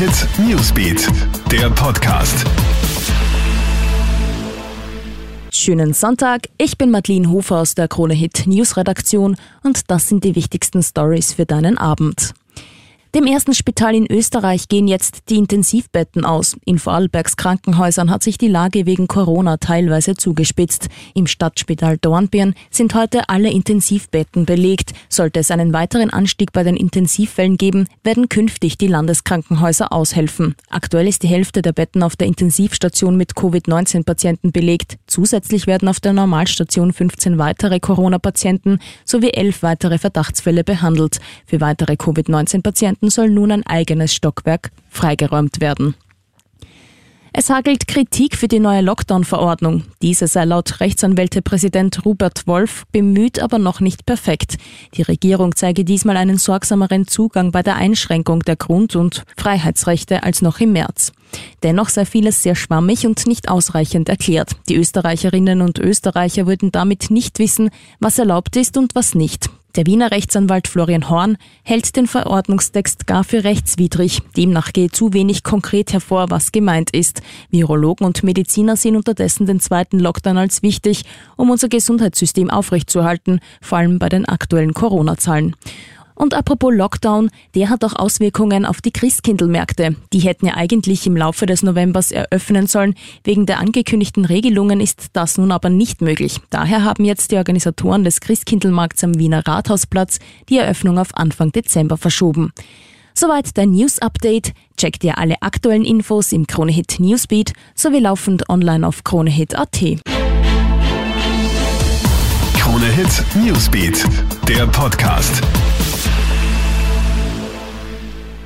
Hit Newsbeat, der Podcast. Schönen Sonntag, ich bin Madeline Hofer aus der Krone Hit News Redaktion und das sind die wichtigsten Stories für deinen Abend. Dem ersten Spital in Österreich gehen jetzt die Intensivbetten aus. In Vorarlbergs Krankenhäusern hat sich die Lage wegen Corona teilweise zugespitzt. Im Stadtspital Dornbirn sind heute alle Intensivbetten belegt. Sollte es einen weiteren Anstieg bei den Intensivfällen geben, werden künftig die Landeskrankenhäuser aushelfen. Aktuell ist die Hälfte der Betten auf der Intensivstation mit Covid-19-Patienten belegt. Zusätzlich werden auf der Normalstation 15 weitere Corona-Patienten sowie 11 weitere Verdachtsfälle behandelt. Für weitere Covid-19-Patienten Gemeinden soll nun ein eigenes Stockwerk freigeräumt werden. Es hagelt Kritik für die neue Lockdown-Verordnung. Diese sei laut Rechtsanwältepräsident Robert Wolf bemüht, aber noch nicht perfekt. Die Regierung zeige diesmal einen sorgsameren Zugang bei der Einschränkung der Grund- und Freiheitsrechte als noch im März. Dennoch sei vieles sehr schwammig und nicht ausreichend erklärt. Die Österreicherinnen und Österreicher würden damit nicht wissen, was erlaubt ist und was nicht. Der Wiener Rechtsanwalt Florian Horn hält den Verordnungstext gar für rechtswidrig. Demnach gehe zu wenig konkret hervor, was gemeint ist. Virologen und Mediziner sehen unterdessen den zweiten Lockdown als wichtig, um unser Gesundheitssystem aufrechtzuerhalten, vor allem bei den aktuellen Corona-Zahlen. Und apropos Lockdown, der hat auch Auswirkungen auf die Christkindlmärkte. Die hätten ja eigentlich im Laufe des Novembers eröffnen sollen. Wegen der angekündigten Regelungen ist das nun aber nicht möglich. Daher haben jetzt die Organisatoren des Christkindlmarkts am Wiener Rathausplatz die Eröffnung auf Anfang Dezember verschoben. Soweit dein News Update. Check dir alle aktuellen Infos im Kronehit Newsbeat sowie laufend online auf kronehit.at. Kronehit Newsbeat, der Podcast.